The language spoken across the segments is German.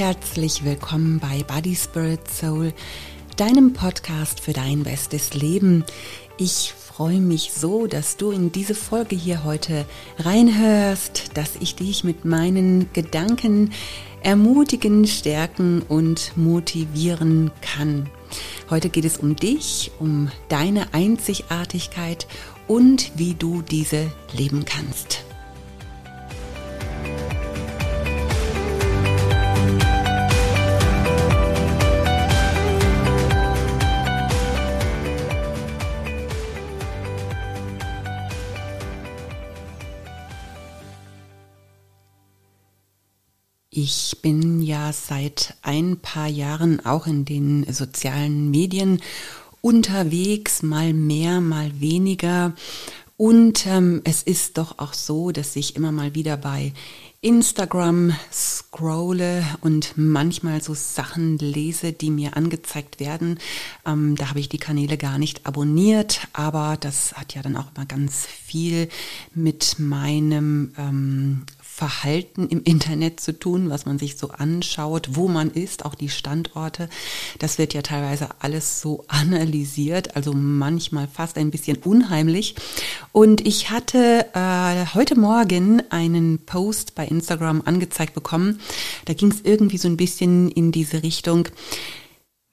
herzlich willkommen bei Body Spirit Soul, deinem Podcast für dein bestes Leben. Ich freue mich so, dass du in diese Folge hier heute reinhörst, dass ich dich mit meinen Gedanken ermutigen, stärken und motivieren kann. Heute geht es um dich, um deine Einzigartigkeit und wie du diese leben kannst. Ich bin ja seit ein paar Jahren auch in den sozialen Medien unterwegs, mal mehr, mal weniger. Und ähm, es ist doch auch so, dass ich immer mal wieder bei Instagram scrolle und manchmal so Sachen lese, die mir angezeigt werden. Ähm, da habe ich die Kanäle gar nicht abonniert, aber das hat ja dann auch immer ganz viel mit meinem ähm, Verhalten im Internet zu tun, was man sich so anschaut, wo man ist, auch die Standorte. Das wird ja teilweise alles so analysiert, also manchmal fast ein bisschen unheimlich. Und ich hatte äh, heute Morgen einen Post bei Instagram angezeigt bekommen. Da ging es irgendwie so ein bisschen in diese Richtung.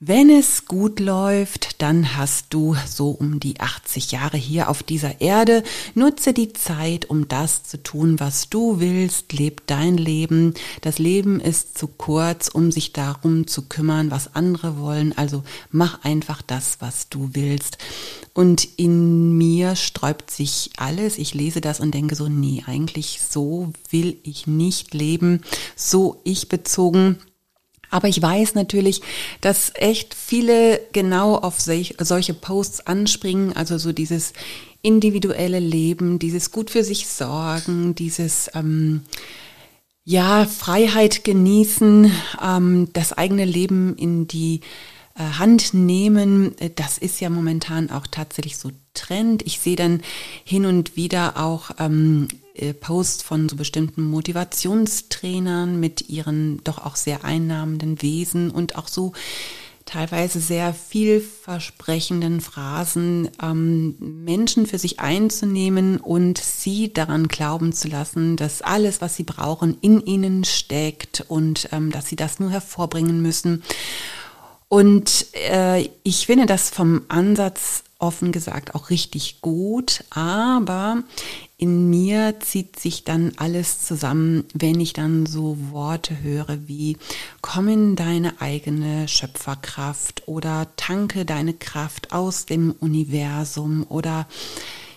Wenn es gut läuft, dann hast du so um die 80 Jahre hier auf dieser Erde. Nutze die Zeit, um das zu tun, was du willst. Leb dein Leben. Das Leben ist zu kurz, um sich darum zu kümmern, was andere wollen. Also mach einfach das, was du willst. Und in mir sträubt sich alles. Ich lese das und denke so, nee, eigentlich so will ich nicht leben. So ich bezogen. Aber ich weiß natürlich, dass echt viele genau auf solche Posts anspringen, also so dieses individuelle Leben, dieses gut für sich sorgen, dieses ähm, ja Freiheit genießen, ähm, das eigene Leben in die äh, Hand nehmen. Das ist ja momentan auch tatsächlich so Trend. Ich sehe dann hin und wieder auch ähm, äh, Posts von so bestimmten Motivationstrainern mit ihren doch auch sehr einnahmenden Wesen und auch so teilweise sehr vielversprechenden Phrasen ähm, Menschen für sich einzunehmen und sie daran glauben zu lassen, dass alles, was sie brauchen, in ihnen steckt und ähm, dass sie das nur hervorbringen müssen. Und äh, ich finde das vom Ansatz offen gesagt auch richtig gut, aber in mir zieht sich dann alles zusammen, wenn ich dann so Worte höre wie komm in deine eigene Schöpferkraft oder tanke deine Kraft aus dem Universum oder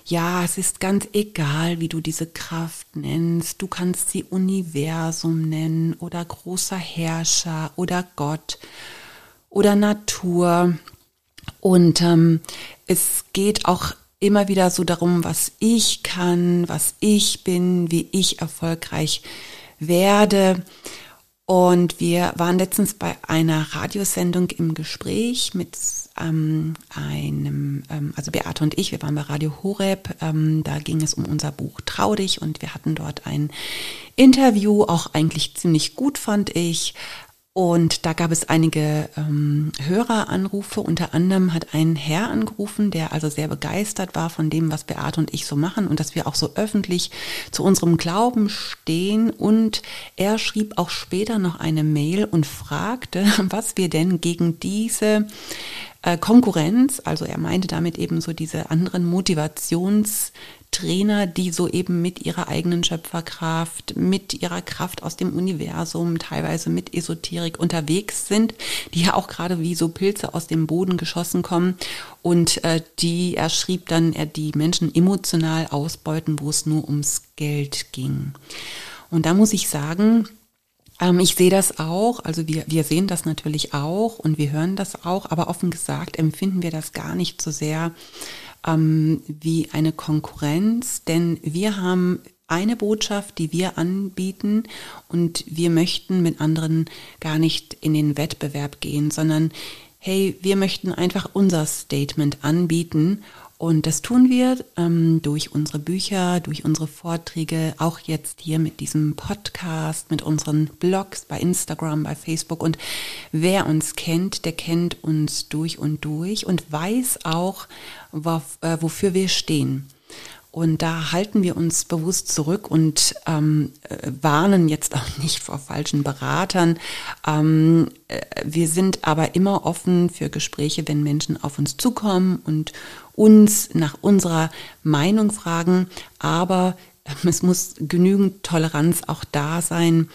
ja, es ist ganz egal, wie du diese Kraft nennst. Du kannst sie Universum nennen oder großer Herrscher oder Gott oder Natur. Und ähm, es geht auch immer wieder so darum, was ich kann, was ich bin, wie ich erfolgreich werde. Und wir waren letztens bei einer Radiosendung im Gespräch mit ähm, einem, ähm, also Beate und ich, wir waren bei Radio Horeb, ähm, da ging es um unser Buch Trau dich. Und wir hatten dort ein Interview, auch eigentlich ziemlich gut fand ich, und da gab es einige ähm, Höreranrufe. Unter anderem hat ein Herr angerufen, der also sehr begeistert war von dem, was Beate und ich so machen und dass wir auch so öffentlich zu unserem Glauben stehen. Und er schrieb auch später noch eine Mail und fragte, was wir denn gegen diese äh, Konkurrenz, also er meinte damit eben so diese anderen Motivations Trainer, die so eben mit ihrer eigenen Schöpferkraft, mit ihrer Kraft aus dem Universum, teilweise mit Esoterik unterwegs sind, die ja auch gerade wie so Pilze aus dem Boden geschossen kommen. Und äh, die, er schrieb dann, er die Menschen emotional ausbeuten, wo es nur ums Geld ging. Und da muss ich sagen, ähm, ich sehe das auch, also wir, wir sehen das natürlich auch und wir hören das auch, aber offen gesagt empfinden wir das gar nicht so sehr ähm, wie eine Konkurrenz, denn wir haben eine Botschaft, die wir anbieten und wir möchten mit anderen gar nicht in den Wettbewerb gehen, sondern hey, wir möchten einfach unser Statement anbieten Und das tun wir ähm, durch unsere Bücher, durch unsere Vorträge, auch jetzt hier mit diesem Podcast, mit unseren Blogs bei Instagram, bei Facebook. Und wer uns kennt, der kennt uns durch und durch und weiß auch, wo, äh, wofür wir stehen. Und da halten wir uns bewusst zurück und ähm, äh, warnen jetzt auch nicht vor falschen Beratern. Ähm, äh, wir sind aber immer offen für Gespräche, wenn Menschen auf uns zukommen und uns nach unserer Meinung fragen. Aber äh, es muss genügend Toleranz auch da sein,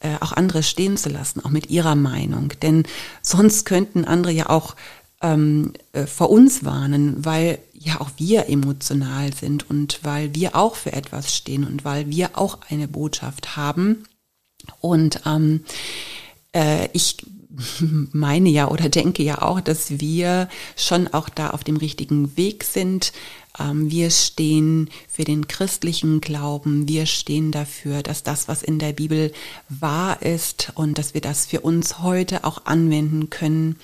äh, auch andere stehen zu lassen, auch mit ihrer Meinung. Denn sonst könnten andere ja auch ähm, äh, vor uns warnen, weil ja auch wir emotional sind und weil wir auch für etwas stehen und weil wir auch eine Botschaft haben. Und ähm, äh, ich meine ja oder denke ja auch, dass wir schon auch da auf dem richtigen Weg sind, ähm, wir stehen für den christlichen Glauben. Wir stehen dafür, dass das, was in der Bibel wahr ist und dass wir das für uns heute auch anwenden können.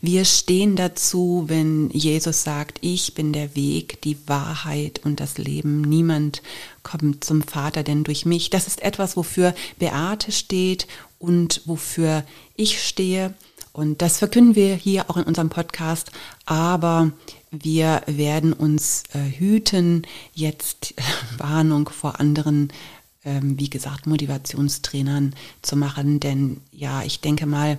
Wir stehen dazu, wenn Jesus sagt, ich bin der Weg, die Wahrheit und das Leben. Niemand kommt zum Vater denn durch mich. Das ist etwas, wofür Beate steht und wofür ich stehe. Und das verkünden wir hier auch in unserem Podcast. Aber wir werden uns äh, hüten, jetzt äh, Warnung vor anderen, ähm, wie gesagt, Motivationstrainern zu machen. Denn ja, ich denke mal,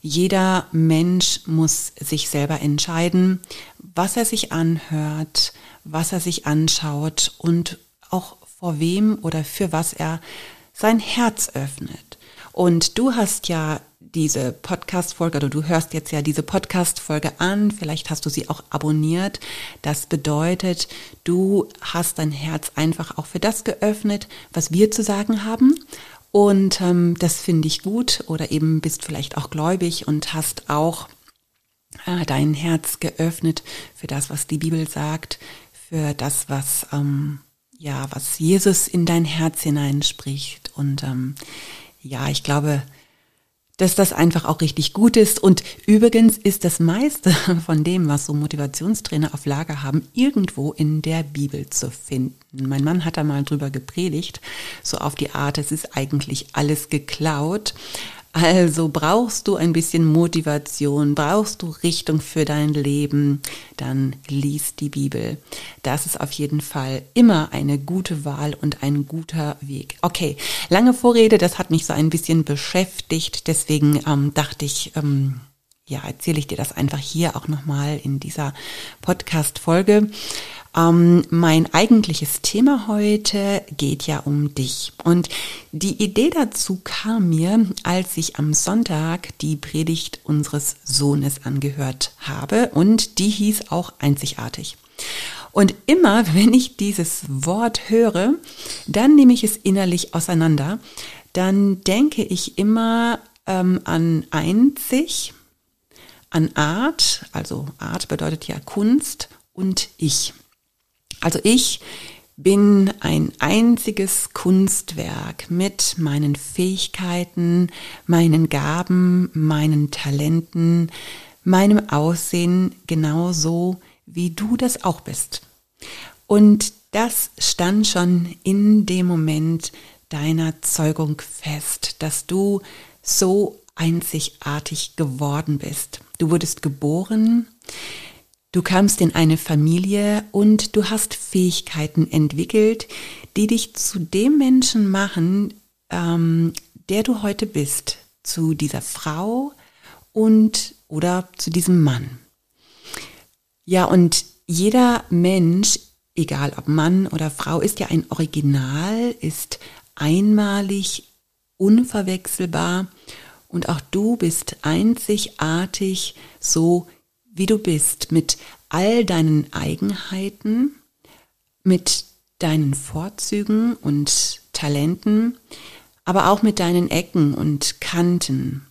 jeder Mensch muss sich selber entscheiden, was er sich anhört, was er sich anschaut und auch vor wem oder für was er sein Herz öffnet. Und du hast ja diese Podcast-Folge oder du hörst jetzt ja diese Podcast-Folge an, vielleicht hast du sie auch abonniert. Das bedeutet, du hast dein Herz einfach auch für das geöffnet, was wir zu sagen haben. Und ähm, das finde ich gut oder eben bist vielleicht auch gläubig und hast auch äh, dein Herz geöffnet für das, was die Bibel sagt, für das, was ähm, ja, was Jesus in dein Herz hineinspricht. Und ähm, ja, ich glaube, dass das einfach auch richtig gut ist. Und übrigens ist das meiste von dem, was so Motivationstrainer auf Lager haben, irgendwo in der Bibel zu finden. Mein Mann hat da mal drüber gepredigt, so auf die Art, es ist eigentlich alles geklaut. Also brauchst du ein bisschen Motivation, brauchst du Richtung für dein Leben, dann lies die Bibel. Das ist auf jeden Fall immer eine gute Wahl und ein guter Weg. Okay, lange Vorrede, das hat mich so ein bisschen beschäftigt, deswegen ähm, dachte ich, ähm, ja, erzähle ich dir das einfach hier auch nochmal in dieser Podcast-Folge. Ähm, mein eigentliches Thema heute geht ja um dich. Und die Idee dazu kam mir, als ich am Sonntag die Predigt unseres Sohnes angehört habe. Und die hieß auch einzigartig. Und immer, wenn ich dieses Wort höre, dann nehme ich es innerlich auseinander. Dann denke ich immer ähm, an einzig, an Art, also Art bedeutet ja Kunst und ich. Also ich bin ein einziges Kunstwerk mit meinen Fähigkeiten, meinen Gaben, meinen Talenten, meinem Aussehen genauso, wie du das auch bist. Und das stand schon in dem Moment deiner Zeugung fest, dass du so einzigartig geworden bist. Du wurdest geboren, du kamst in eine Familie und du hast Fähigkeiten entwickelt, die dich zu dem Menschen machen, ähm, der du heute bist, zu dieser Frau und oder zu diesem Mann. Ja, und jeder Mensch, egal ob Mann oder Frau, ist ja ein Original, ist einmalig, unverwechselbar und auch du bist einzigartig, so wie du bist, mit all deinen Eigenheiten, mit deinen Vorzügen und Talenten, aber auch mit deinen Ecken und Kanten.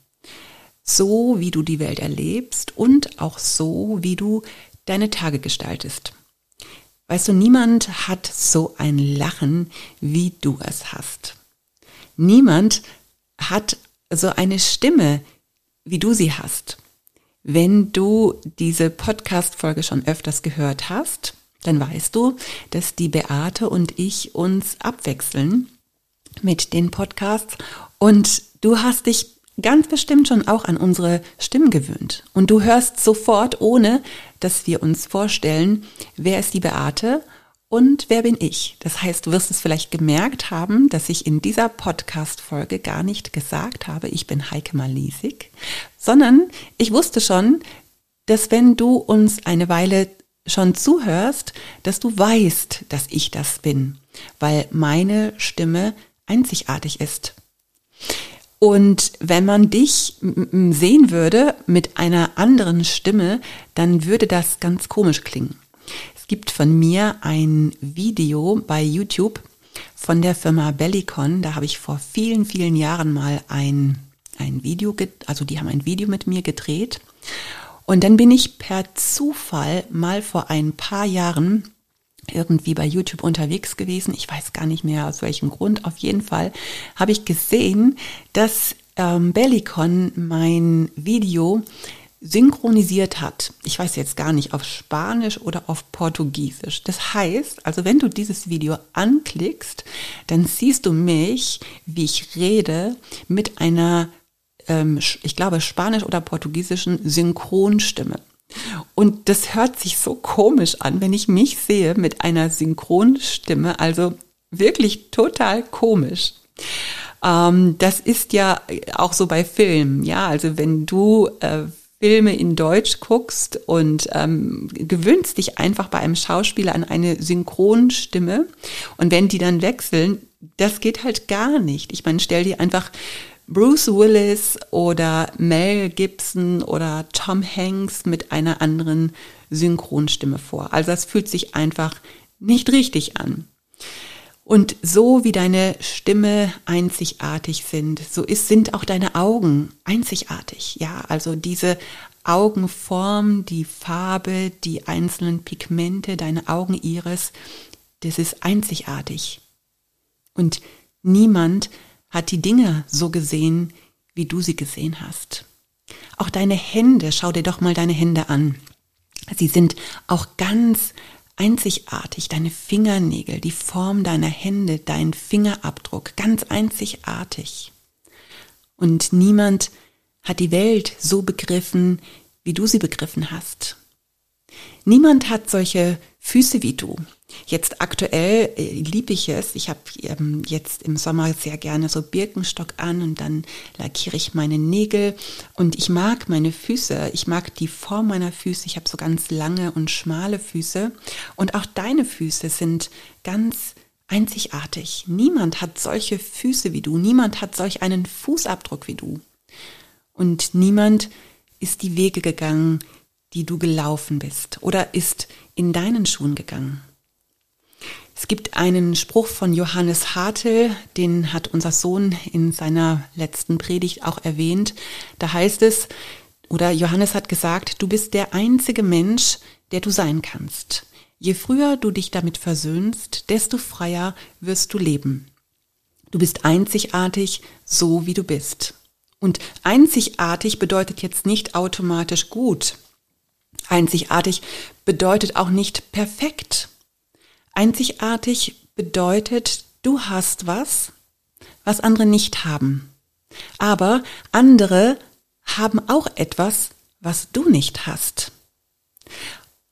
So wie du die Welt erlebst und auch so wie du deine Tage gestaltest. Weißt du, niemand hat so ein Lachen, wie du es hast. Niemand hat so eine Stimme, wie du sie hast. Wenn du diese Podcast-Folge schon öfters gehört hast, dann weißt du, dass die Beate und ich uns abwechseln mit den Podcasts und du hast dich ganz bestimmt schon auch an unsere Stimmen gewöhnt. Und du hörst sofort, ohne dass wir uns vorstellen, wer ist die Beate und wer bin ich. Das heißt, du wirst es vielleicht gemerkt haben, dass ich in dieser Podcast-Folge gar nicht gesagt habe, ich bin Heike Malisig, sondern ich wusste schon, dass wenn du uns eine Weile schon zuhörst, dass du weißt, dass ich das bin, weil meine Stimme einzigartig ist. Und wenn man dich sehen würde mit einer anderen Stimme, dann würde das ganz komisch klingen. Gibt von mir ein Video bei YouTube von der Firma Bellicon. Da habe ich vor vielen, vielen Jahren mal ein, ein Video, also die haben ein Video mit mir gedreht. Und dann bin ich per Zufall mal vor ein paar Jahren irgendwie bei YouTube unterwegs gewesen. Ich weiß gar nicht mehr aus welchem Grund. Auf jeden Fall habe ich gesehen, dass ähm, Bellicon mein Video synchronisiert hat. Ich weiß jetzt gar nicht auf Spanisch oder auf Portugiesisch. Das heißt, also wenn du dieses Video anklickst, dann siehst du mich, wie ich rede, mit einer, ähm, ich glaube, spanisch oder portugiesischen Synchronstimme. Und das hört sich so komisch an, wenn ich mich sehe mit einer Synchronstimme, also wirklich total komisch. Ähm, das ist ja auch so bei Filmen, ja, also wenn du äh, Filme in Deutsch guckst und ähm, gewöhnst dich einfach bei einem Schauspieler an eine Synchronstimme und wenn die dann wechseln, das geht halt gar nicht. Ich meine, stell dir einfach Bruce Willis oder Mel Gibson oder Tom Hanks mit einer anderen Synchronstimme vor. Also das fühlt sich einfach nicht richtig an. Und so wie deine Stimme einzigartig sind, so ist, sind auch deine Augen einzigartig. Ja, also diese Augenform, die Farbe, die einzelnen Pigmente, deine Augeniris, das ist einzigartig. Und niemand hat die Dinge so gesehen, wie du sie gesehen hast. Auch deine Hände, schau dir doch mal deine Hände an. Sie sind auch ganz einzigartig. Deine Fingernägel, die Form deiner Hände, dein Fingerabdruck, ganz einzigartig. Und niemand hat die Welt so begriffen, wie du sie begriffen hast. Niemand hat solche Füße wie du. Jetzt aktuell äh, liebe ich es. Ich habe ähm, jetzt im Sommer sehr gerne so Birkenstock an und dann lackiere ich meine Nägel und ich mag meine Füße. Ich mag die Form meiner Füße. Ich habe so ganz lange und schmale Füße und auch deine Füße sind ganz einzigartig. Niemand hat solche Füße wie du. Niemand hat solch einen Fußabdruck wie du. Und niemand ist die Wege gegangen, die du gelaufen bist oder ist in deinen Schuhen gegangen. Es gibt einen Spruch von Johannes Hartel, den hat unser Sohn in seiner letzten Predigt auch erwähnt. Da heißt es, oder Johannes hat gesagt, du bist der einzige Mensch, der du sein kannst. Je früher du dich damit versöhnst, desto freier wirst du leben. Du bist einzigartig, so wie du bist. Und einzigartig bedeutet jetzt nicht automatisch gut. Einzigartig bedeutet auch nicht perfekt. Einzigartig bedeutet, du hast was, was andere nicht haben. Aber andere haben auch etwas, was du nicht hast.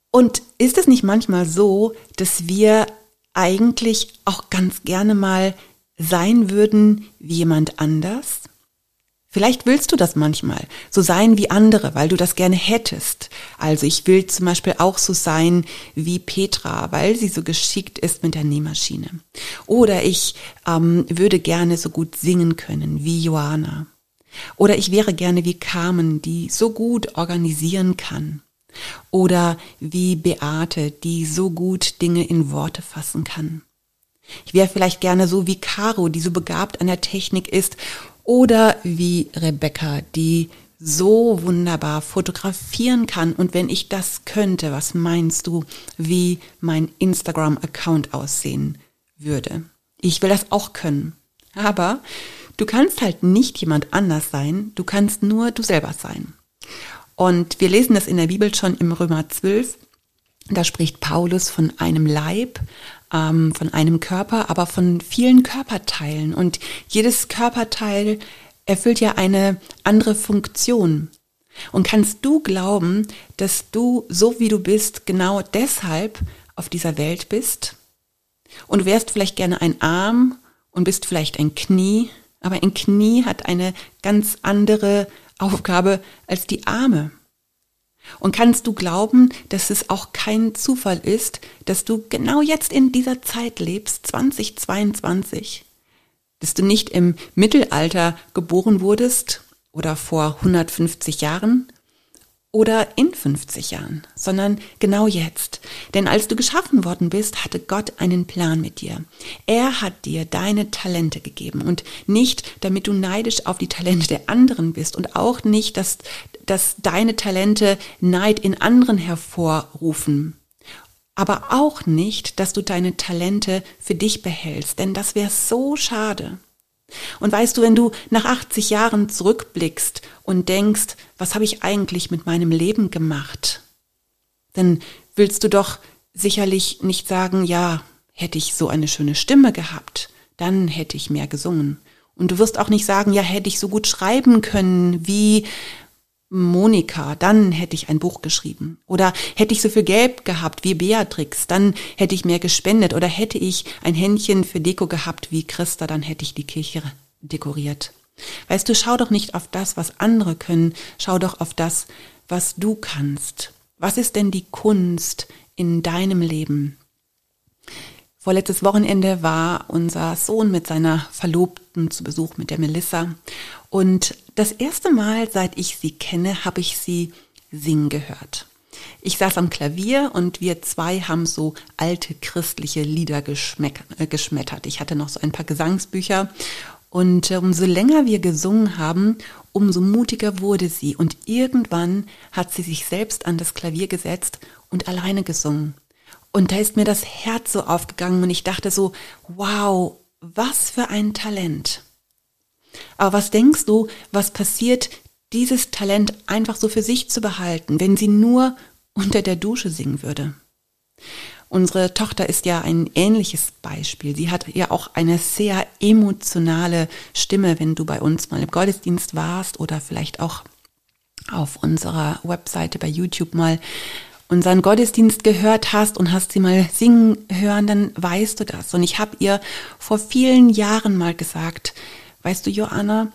Und ist es nicht manchmal so, dass wir eigentlich auch ganz gerne mal sein würden wie jemand anders? Vielleicht willst du das manchmal, so sein wie andere, weil du das gerne hättest. Also ich will zum Beispiel auch so sein wie Petra, weil sie so geschickt ist mit der Nähmaschine. Oder ich ähm, würde gerne so gut singen können wie Joana. Oder ich wäre gerne wie Carmen, die so gut organisieren kann. Oder wie Beate, die so gut Dinge in Worte fassen kann. Ich wäre vielleicht gerne so wie Caro, die so begabt an der Technik ist oder wie Rebecca, die so wunderbar fotografieren kann. Und wenn ich das könnte, was meinst du, wie mein Instagram-Account aussehen würde? Ich will das auch können. Aber du kannst halt nicht jemand anders sein, du kannst nur du selber sein. Und wir lesen das in der Bibel schon im Römer 12. Da spricht Paulus von einem Leib, ähm, von einem Körper, aber von vielen Körperteilen. Und jedes Körperteil erfüllt ja eine andere Funktion. Und kannst du glauben, dass du, so wie du bist, genau deshalb auf dieser Welt bist? Und du wärst vielleicht gerne ein Arm und bist vielleicht ein Knie, aber ein Knie hat eine ganz andere Aufgabe als die Arme. Und kannst du glauben, dass es auch kein Zufall ist, dass du genau jetzt in dieser Zeit lebst, 2022, dass du nicht im Mittelalter geboren wurdest oder vor 150 Jahren oder in 50 Jahren, sondern genau jetzt. Denn als du geschaffen worden bist, hatte Gott einen Plan mit dir. Er hat dir deine Talente gegeben und nicht, damit du neidisch auf die Talente der anderen bist und auch nicht, dass, dass deine Talente Neid in anderen hervorrufen. Aber auch nicht, dass du deine Talente für dich behältst, denn das wäre so schade. Und weißt du, wenn du nach 80 Jahren zurückblickst und denkst, was habe ich eigentlich mit meinem Leben gemacht, dann willst du doch sicherlich nicht sagen, ja, hätte ich so eine schöne Stimme gehabt, dann hätte ich mehr gesungen. Und du wirst auch nicht sagen, ja, hätte ich so gut schreiben können wie Monika, dann hätte ich ein Buch geschrieben. Oder hätte ich so viel Geld gehabt wie Beatrix, dann hätte ich mehr gespendet. Oder hätte ich ein Händchen für Deko gehabt wie Christa, dann hätte ich die Kirche dekoriert. Weißt du, schau doch nicht auf das, was andere können, schau doch auf das, was du kannst. Was ist denn die Kunst in deinem Leben? Vorletztes Wochenende war unser Sohn mit seiner Verlobten zu Besuch mit der Melissa. Und das erste Mal, seit ich sie kenne, habe ich sie singen gehört. Ich saß am Klavier und wir zwei haben so alte christliche Lieder äh, geschmettert. Ich hatte noch so ein paar Gesangsbücher und äh, umso länger wir gesungen haben, umso mutiger wurde sie und irgendwann hat sie sich selbst an das Klavier gesetzt und alleine gesungen. Und da ist mir das Herz so aufgegangen und ich dachte so, wow, was für ein Talent. Aber was denkst du, was passiert, dieses Talent einfach so für sich zu behalten, wenn sie nur unter der Dusche singen würde? Unsere Tochter ist ja ein ähnliches Beispiel. Sie hat ja auch eine sehr emotionale Stimme, wenn du bei uns mal im Gottesdienst warst oder vielleicht auch auf unserer Webseite bei YouTube mal unseren Gottesdienst gehört hast und hast sie mal singen hören, dann weißt du das. Und ich habe ihr vor vielen Jahren mal gesagt, weißt du, Joanna,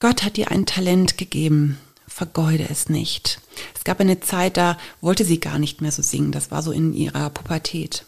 Gott hat dir ein Talent gegeben, vergeude es nicht. Es gab eine Zeit, da wollte sie gar nicht mehr so singen, das war so in ihrer Pubertät.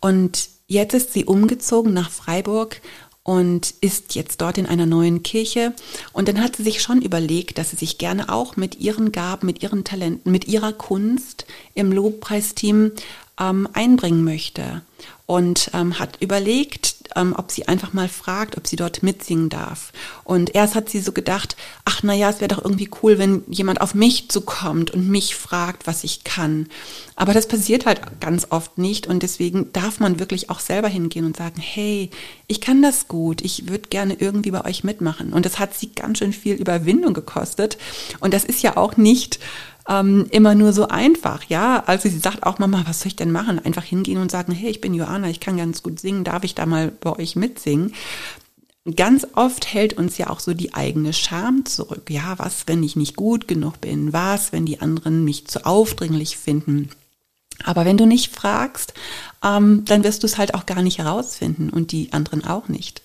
Und jetzt ist sie umgezogen nach Freiburg und ist jetzt dort in einer neuen Kirche. Und dann hat sie sich schon überlegt, dass sie sich gerne auch mit ihren Gaben, mit ihren Talenten, mit ihrer Kunst im Lobpreisteam ähm, einbringen möchte. Und ähm, hat überlegt, ähm, ob sie einfach mal fragt, ob sie dort mitsingen darf. Und erst hat sie so gedacht, ach na ja, es wäre doch irgendwie cool, wenn jemand auf mich zukommt und mich fragt, was ich kann. Aber das passiert halt ganz oft nicht und deswegen darf man wirklich auch selber hingehen und sagen, hey, ich kann das gut, ich würde gerne irgendwie bei euch mitmachen. Und das hat sie ganz schön viel Überwindung gekostet. Und das ist ja auch nicht ähm, immer nur so einfach, ja. Also sie sagt auch, Mama, was soll ich denn machen? Einfach hingehen und sagen, hey, ich bin Johanna, ich kann ganz gut singen, darf ich da mal bei euch mitsingen? Ganz oft hält uns ja auch so die eigene Scham zurück. Ja, was, wenn ich nicht gut genug bin? Was, wenn die anderen mich zu aufdringlich finden? Aber wenn du nicht fragst, ähm, dann wirst du es halt auch gar nicht herausfinden und die anderen auch nicht.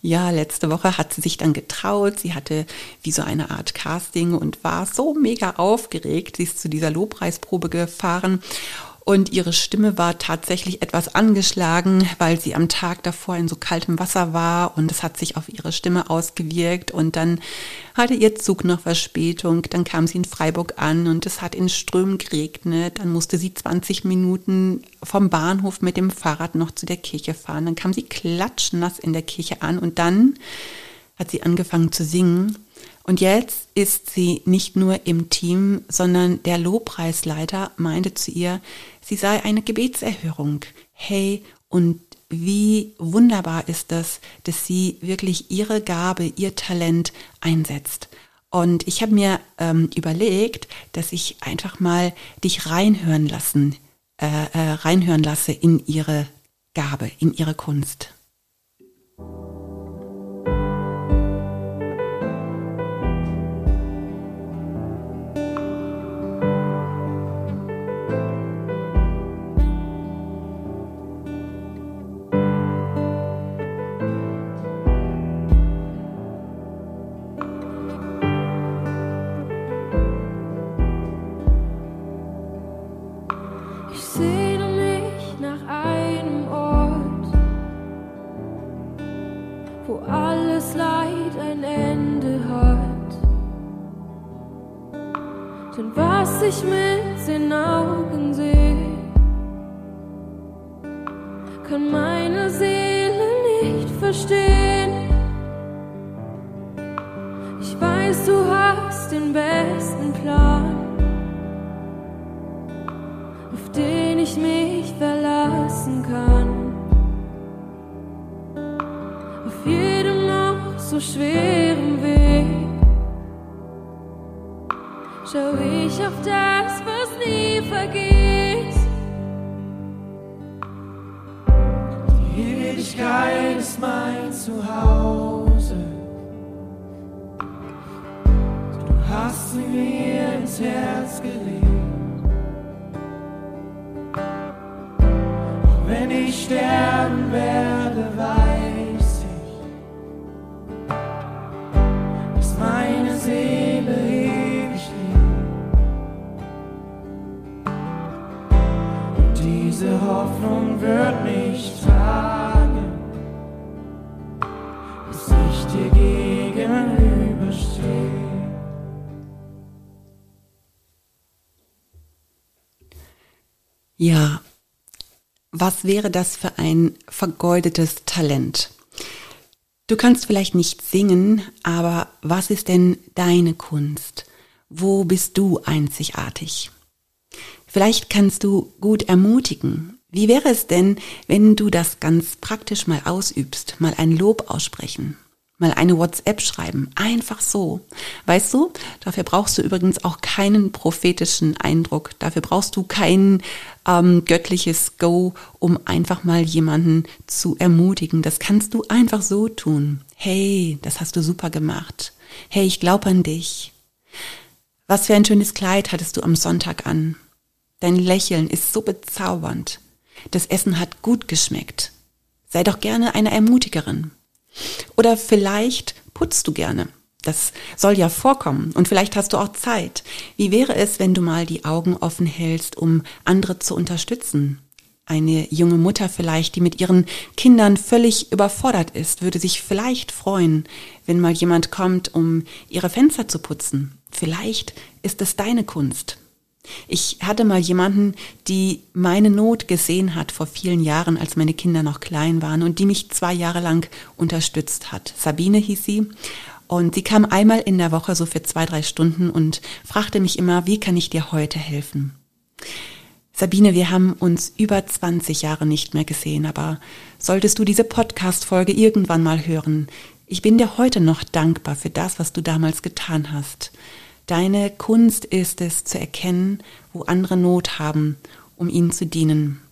Ja, letzte Woche hat sie sich dann getraut. Sie hatte wie so eine Art Casting und war so mega aufgeregt. Sie ist zu dieser Lobpreisprobe gefahren und ihre Stimme war tatsächlich etwas angeschlagen, weil sie am Tag davor in so kaltem Wasser war. Und es hat sich auf ihre Stimme ausgewirkt. Und dann hatte ihr Zug noch Verspätung, dann kam sie in Freiburg an. Und es hat in Strömen geregnet, dann musste sie 20 Minuten vom Bahnhof mit dem Fahrrad noch zu der Kirche fahren, dann kam sie klatschnass in der Kirche an. Und dann hat sie angefangen zu singen und jetzt ist sie nicht nur im Team, sondern der Lobpreisleiter meinte zu ihr, sie sei eine Gebetserhörung. Hey, und wie wunderbar ist das, dass sie wirklich ihre Gabe, ihr Talent einsetzt. Und ich habe mir ähm, überlegt, dass ich einfach mal dich reinhören lassen äh, äh, reinhören lasse in ihre Gabe, in ihre Kunst. so schweren Weg schau ich auf das, was nie vergeht. Die Ewigkeit ist mein Zuhause. Du hast sie mir ins Herz gelegt. Auch wenn ich sterben werde. Ja, was wäre das für ein vergeudetes Talent? Du kannst vielleicht nicht singen, aber was ist denn deine Kunst? Wo bist du einzigartig? Vielleicht kannst du gut ermutigen. Wie wäre es denn, wenn du das ganz praktisch mal ausübst, mal ein Lob aussprechen, mal eine WhatsApp schreiben. Einfach so. Weißt du, dafür brauchst du übrigens auch keinen prophetischen Eindruck. Dafür brauchst du kein ähm, göttliches Go, um einfach mal jemanden zu ermutigen. Das kannst du einfach so tun. Hey, das hast du super gemacht. Hey, ich glaube an dich. Was für ein schönes Kleid hattest du am Sonntag an. Dein Lächeln ist so bezaubernd. Das Essen hat gut geschmeckt. Sei doch gerne eine Ermutigerin. Oder vielleicht putzt du gerne. Das soll ja vorkommen und vielleicht hast du auch Zeit. Wie wäre es, wenn du mal die Augen offen hältst, um andere zu unterstützen? Eine junge Mutter vielleicht, die mit ihren Kindern völlig überfordert ist, würde sich vielleicht freuen, wenn mal jemand kommt, um ihre Fenster zu putzen. Vielleicht ist es deine Kunst. Ich hatte mal jemanden, die meine Not gesehen hat vor vielen Jahren, als meine Kinder noch klein waren und die mich zwei Jahre lang unterstützt hat. Sabine hieß sie. Und sie kam einmal in der Woche so für zwei, drei Stunden und fragte mich immer, wie kann ich dir heute helfen? Sabine, wir haben uns über 20 Jahre nicht mehr gesehen, aber solltest du diese Podcast-Folge irgendwann mal hören, ich bin dir heute noch dankbar für das, was du damals getan hast. Deine Kunst ist es zu erkennen, wo andere Not haben, um ihnen zu dienen.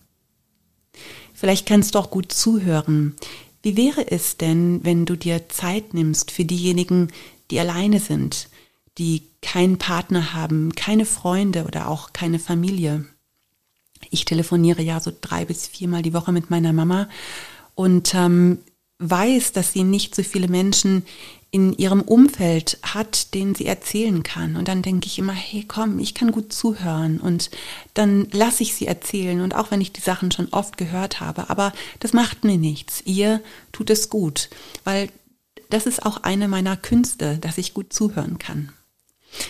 Vielleicht kannst du auch gut zuhören. Wie wäre es denn, wenn du dir Zeit nimmst für diejenigen, die alleine sind, die keinen Partner haben, keine Freunde oder auch keine Familie? Ich telefoniere ja so drei bis viermal die Woche mit meiner Mama und ähm, weiß, dass sie nicht so viele Menschen in ihrem Umfeld hat, den sie erzählen kann. Und dann denke ich immer, hey, komm, ich kann gut zuhören und dann lasse ich sie erzählen. Und auch wenn ich die Sachen schon oft gehört habe, aber das macht mir nichts. Ihr tut es gut, weil das ist auch eine meiner Künste, dass ich gut zuhören kann.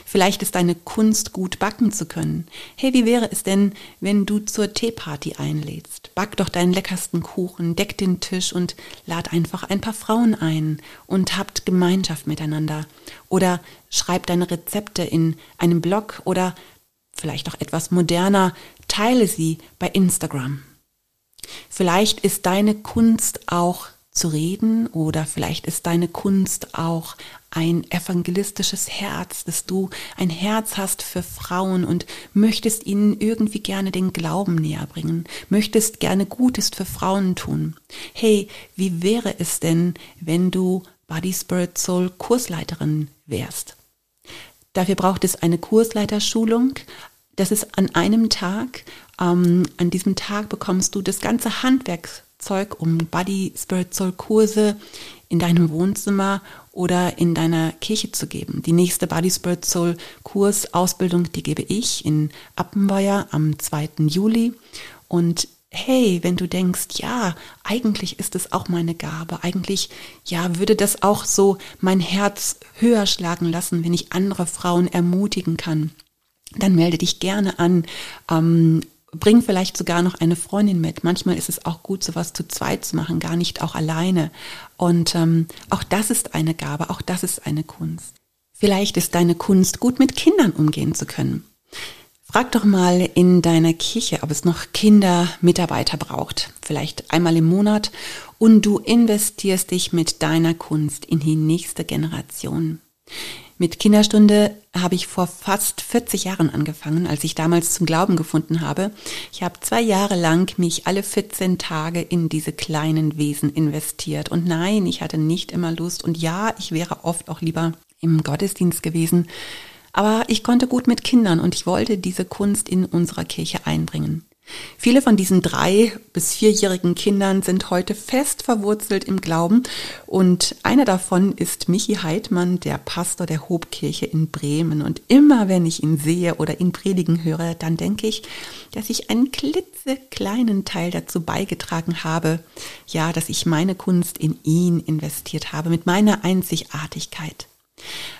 Vielleicht ist deine Kunst, gut backen zu können. Hey, wie wäre es denn, wenn du zur Teeparty einlädst? Back doch deinen leckersten Kuchen, deck den Tisch und lad einfach ein paar Frauen ein und habt Gemeinschaft miteinander. Oder schreib deine Rezepte in einem Blog oder vielleicht auch etwas moderner, teile sie bei Instagram. Vielleicht ist deine Kunst auch zu reden oder vielleicht ist deine Kunst auch ein evangelistisches Herz, dass du ein Herz hast für Frauen und möchtest ihnen irgendwie gerne den Glauben näher bringen, möchtest gerne Gutes für Frauen tun. Hey, wie wäre es denn, wenn du Body Spirit Soul Kursleiterin wärst? Dafür braucht es eine Kursleiterschulung. Das ist an einem Tag. Ähm, an diesem Tag bekommst du das ganze Handwerk Zeug um Body Spirit Soul Kurse in deinem Wohnzimmer oder in deiner Kirche zu geben. Die nächste Body Spirit Soul Kurs Ausbildung, die gebe ich in Appenweier am 2. Juli und hey, wenn du denkst, ja, eigentlich ist es auch meine Gabe, eigentlich, ja, würde das auch so mein Herz höher schlagen lassen, wenn ich andere Frauen ermutigen kann, dann melde dich gerne an. Ähm, Bring vielleicht sogar noch eine Freundin mit. Manchmal ist es auch gut, sowas zu zweit zu machen, gar nicht auch alleine. Und ähm, auch das ist eine Gabe, auch das ist eine Kunst. Vielleicht ist deine Kunst, gut mit Kindern umgehen zu können. Frag doch mal in deiner Kirche, ob es noch Kindermitarbeiter braucht. Vielleicht einmal im Monat. Und du investierst dich mit deiner Kunst in die nächste Generation. Mit Kinderstunde habe ich vor fast 40 Jahren angefangen, als ich damals zum Glauben gefunden habe. Ich habe zwei Jahre lang mich alle 14 Tage in diese kleinen Wesen investiert. Und nein, ich hatte nicht immer Lust. Und ja, ich wäre oft auch lieber im Gottesdienst gewesen. Aber ich konnte gut mit Kindern und ich wollte diese Kunst in unserer Kirche einbringen. Viele von diesen drei bis vierjährigen Kindern sind heute fest verwurzelt im Glauben und einer davon ist Michi Heidmann, der Pastor der Hobkirche in Bremen. Und immer wenn ich ihn sehe oder ihn predigen höre, dann denke ich, dass ich einen klitzekleinen Teil dazu beigetragen habe, ja, dass ich meine Kunst in ihn investiert habe mit meiner Einzigartigkeit.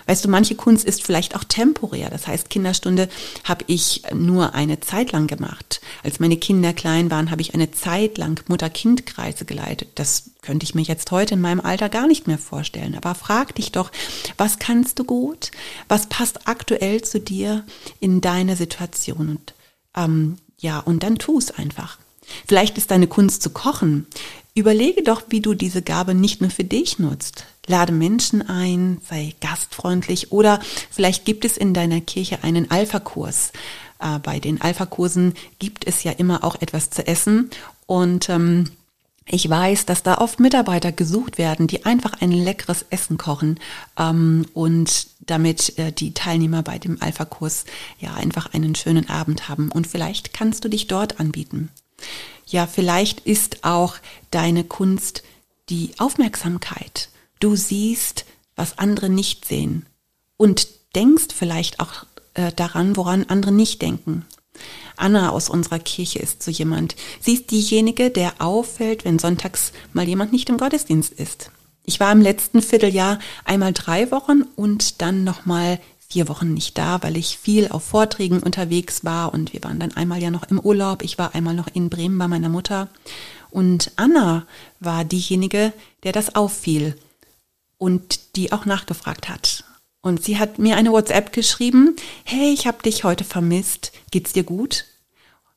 Weißt du, manche Kunst ist vielleicht auch temporär. Das heißt, Kinderstunde habe ich nur eine Zeit lang gemacht. Als meine Kinder klein waren, habe ich eine Zeit lang Mutter-Kind-Kreise geleitet. Das könnte ich mir jetzt heute in meinem Alter gar nicht mehr vorstellen. Aber frag dich doch, was kannst du gut? Was passt aktuell zu dir in deine Situation? Und ähm, ja, und dann tu es einfach. Vielleicht ist deine Kunst zu kochen. Überlege doch, wie du diese Gabe nicht nur für dich nutzt. Lade Menschen ein, sei gastfreundlich oder vielleicht gibt es in deiner Kirche einen Alpha-Kurs. Äh, bei den Alpha-Kursen gibt es ja immer auch etwas zu essen und ähm, ich weiß, dass da oft Mitarbeiter gesucht werden, die einfach ein leckeres Essen kochen ähm, und damit äh, die Teilnehmer bei dem Alpha-Kurs ja einfach einen schönen Abend haben. Und vielleicht kannst du dich dort anbieten. Ja, vielleicht ist auch deine Kunst die Aufmerksamkeit. Du siehst, was andere nicht sehen und denkst vielleicht auch äh, daran, woran andere nicht denken. Anna aus unserer Kirche ist so jemand. Sie ist diejenige, der auffällt, wenn sonntags mal jemand nicht im Gottesdienst ist. Ich war im letzten Vierteljahr einmal drei Wochen und dann nochmal vier Wochen nicht da, weil ich viel auf Vorträgen unterwegs war und wir waren dann einmal ja noch im Urlaub. Ich war einmal noch in Bremen bei meiner Mutter und Anna war diejenige, der das auffiel und die auch nachgefragt hat. Und sie hat mir eine WhatsApp geschrieben, hey, ich habe dich heute vermisst, geht's dir gut?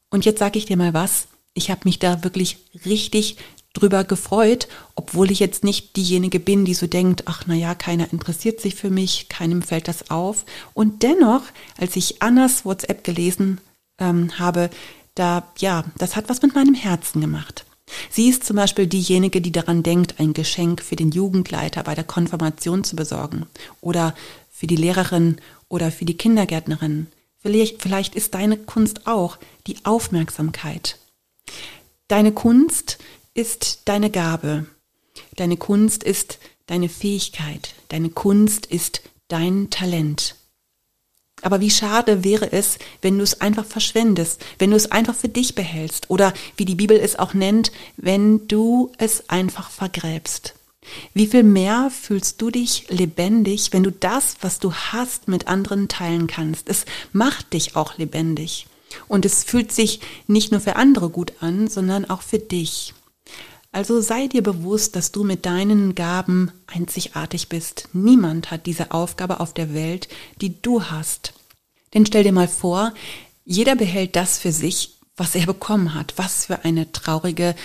Und jetzt sage ich dir mal was, ich habe mich da wirklich richtig drüber gefreut, obwohl ich jetzt nicht diejenige bin, die so denkt, ach na ja, keiner interessiert sich für mich, keinem fällt das auf. Und dennoch, als ich Annas WhatsApp gelesen ähm, habe, da ja, das hat was mit meinem Herzen gemacht. Sie ist zum Beispiel diejenige, die daran denkt, ein Geschenk für den Jugendleiter bei der Konfirmation zu besorgen oder für die Lehrerin oder für die Kindergärtnerin. Vielleicht, vielleicht ist deine Kunst auch die Aufmerksamkeit. Deine Kunst ist deine Gabe. Deine Kunst ist deine Fähigkeit. Deine Kunst ist dein Talent. Aber wie schade wäre es, wenn du es einfach verschwendest, wenn du es einfach für dich behältst oder wie die Bibel es auch nennt, wenn du es einfach vergräbst. Wie viel mehr fühlst du dich lebendig, wenn du das, was du hast, mit anderen teilen kannst? Es macht dich auch lebendig. Und es fühlt sich nicht nur für andere gut an, sondern auch für dich. Also sei dir bewusst, dass du mit deinen Gaben einzigartig bist. Niemand hat diese Aufgabe auf der Welt, die du hast. Denn stell dir mal vor, jeder behält das für sich, was er bekommen hat. Was für eine traurige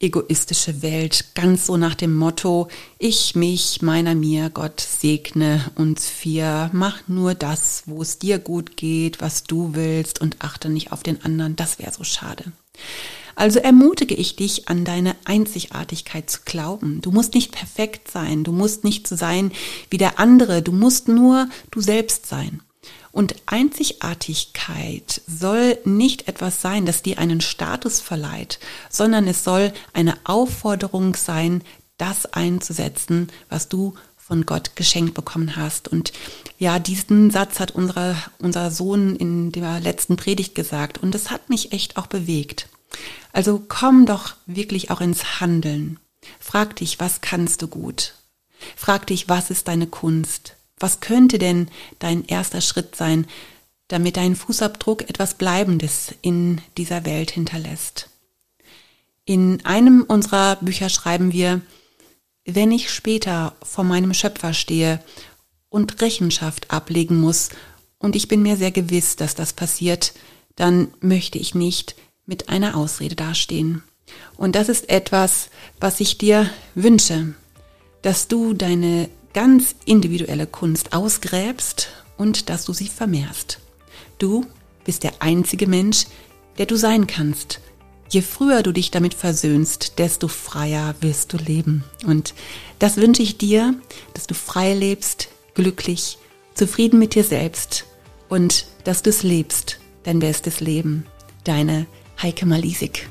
egoistische Welt, ganz so nach dem Motto, ich, mich, meiner, mir, Gott segne uns vier, mach nur das, wo es dir gut geht, was du willst und achte nicht auf den anderen, das wäre so schade. Also ermutige ich dich, an deine Einzigartigkeit zu glauben. Du musst nicht perfekt sein, du musst nicht so sein wie der andere, du musst nur du selbst sein. Und Einzigartigkeit soll nicht etwas sein, das dir einen Status verleiht, sondern es soll eine Aufforderung sein, das einzusetzen, was du von Gott geschenkt bekommen hast. Und ja, diesen Satz hat unser, unser Sohn in der letzten Predigt gesagt und es hat mich echt auch bewegt. Also komm doch wirklich auch ins Handeln. Frag dich, was kannst du gut? Frag dich, was ist deine Kunst? Was könnte denn dein erster Schritt sein, damit dein Fußabdruck etwas Bleibendes in dieser Welt hinterlässt? In einem unserer Bücher schreiben wir, wenn ich später vor meinem Schöpfer stehe und Rechenschaft ablegen muss, und ich bin mir sehr gewiss, dass das passiert, dann möchte ich nicht mit einer Ausrede dastehen. Und das ist etwas, was ich dir wünsche, dass du deine ganz individuelle Kunst ausgräbst und dass du sie vermehrst. Du bist der einzige Mensch, der du sein kannst. Je früher du dich damit versöhnst, desto freier wirst du leben. Und das wünsche ich dir, dass du frei lebst, glücklich, zufrieden mit dir selbst und dass du es lebst, dein bestes Leben. Deine Heike Malisik.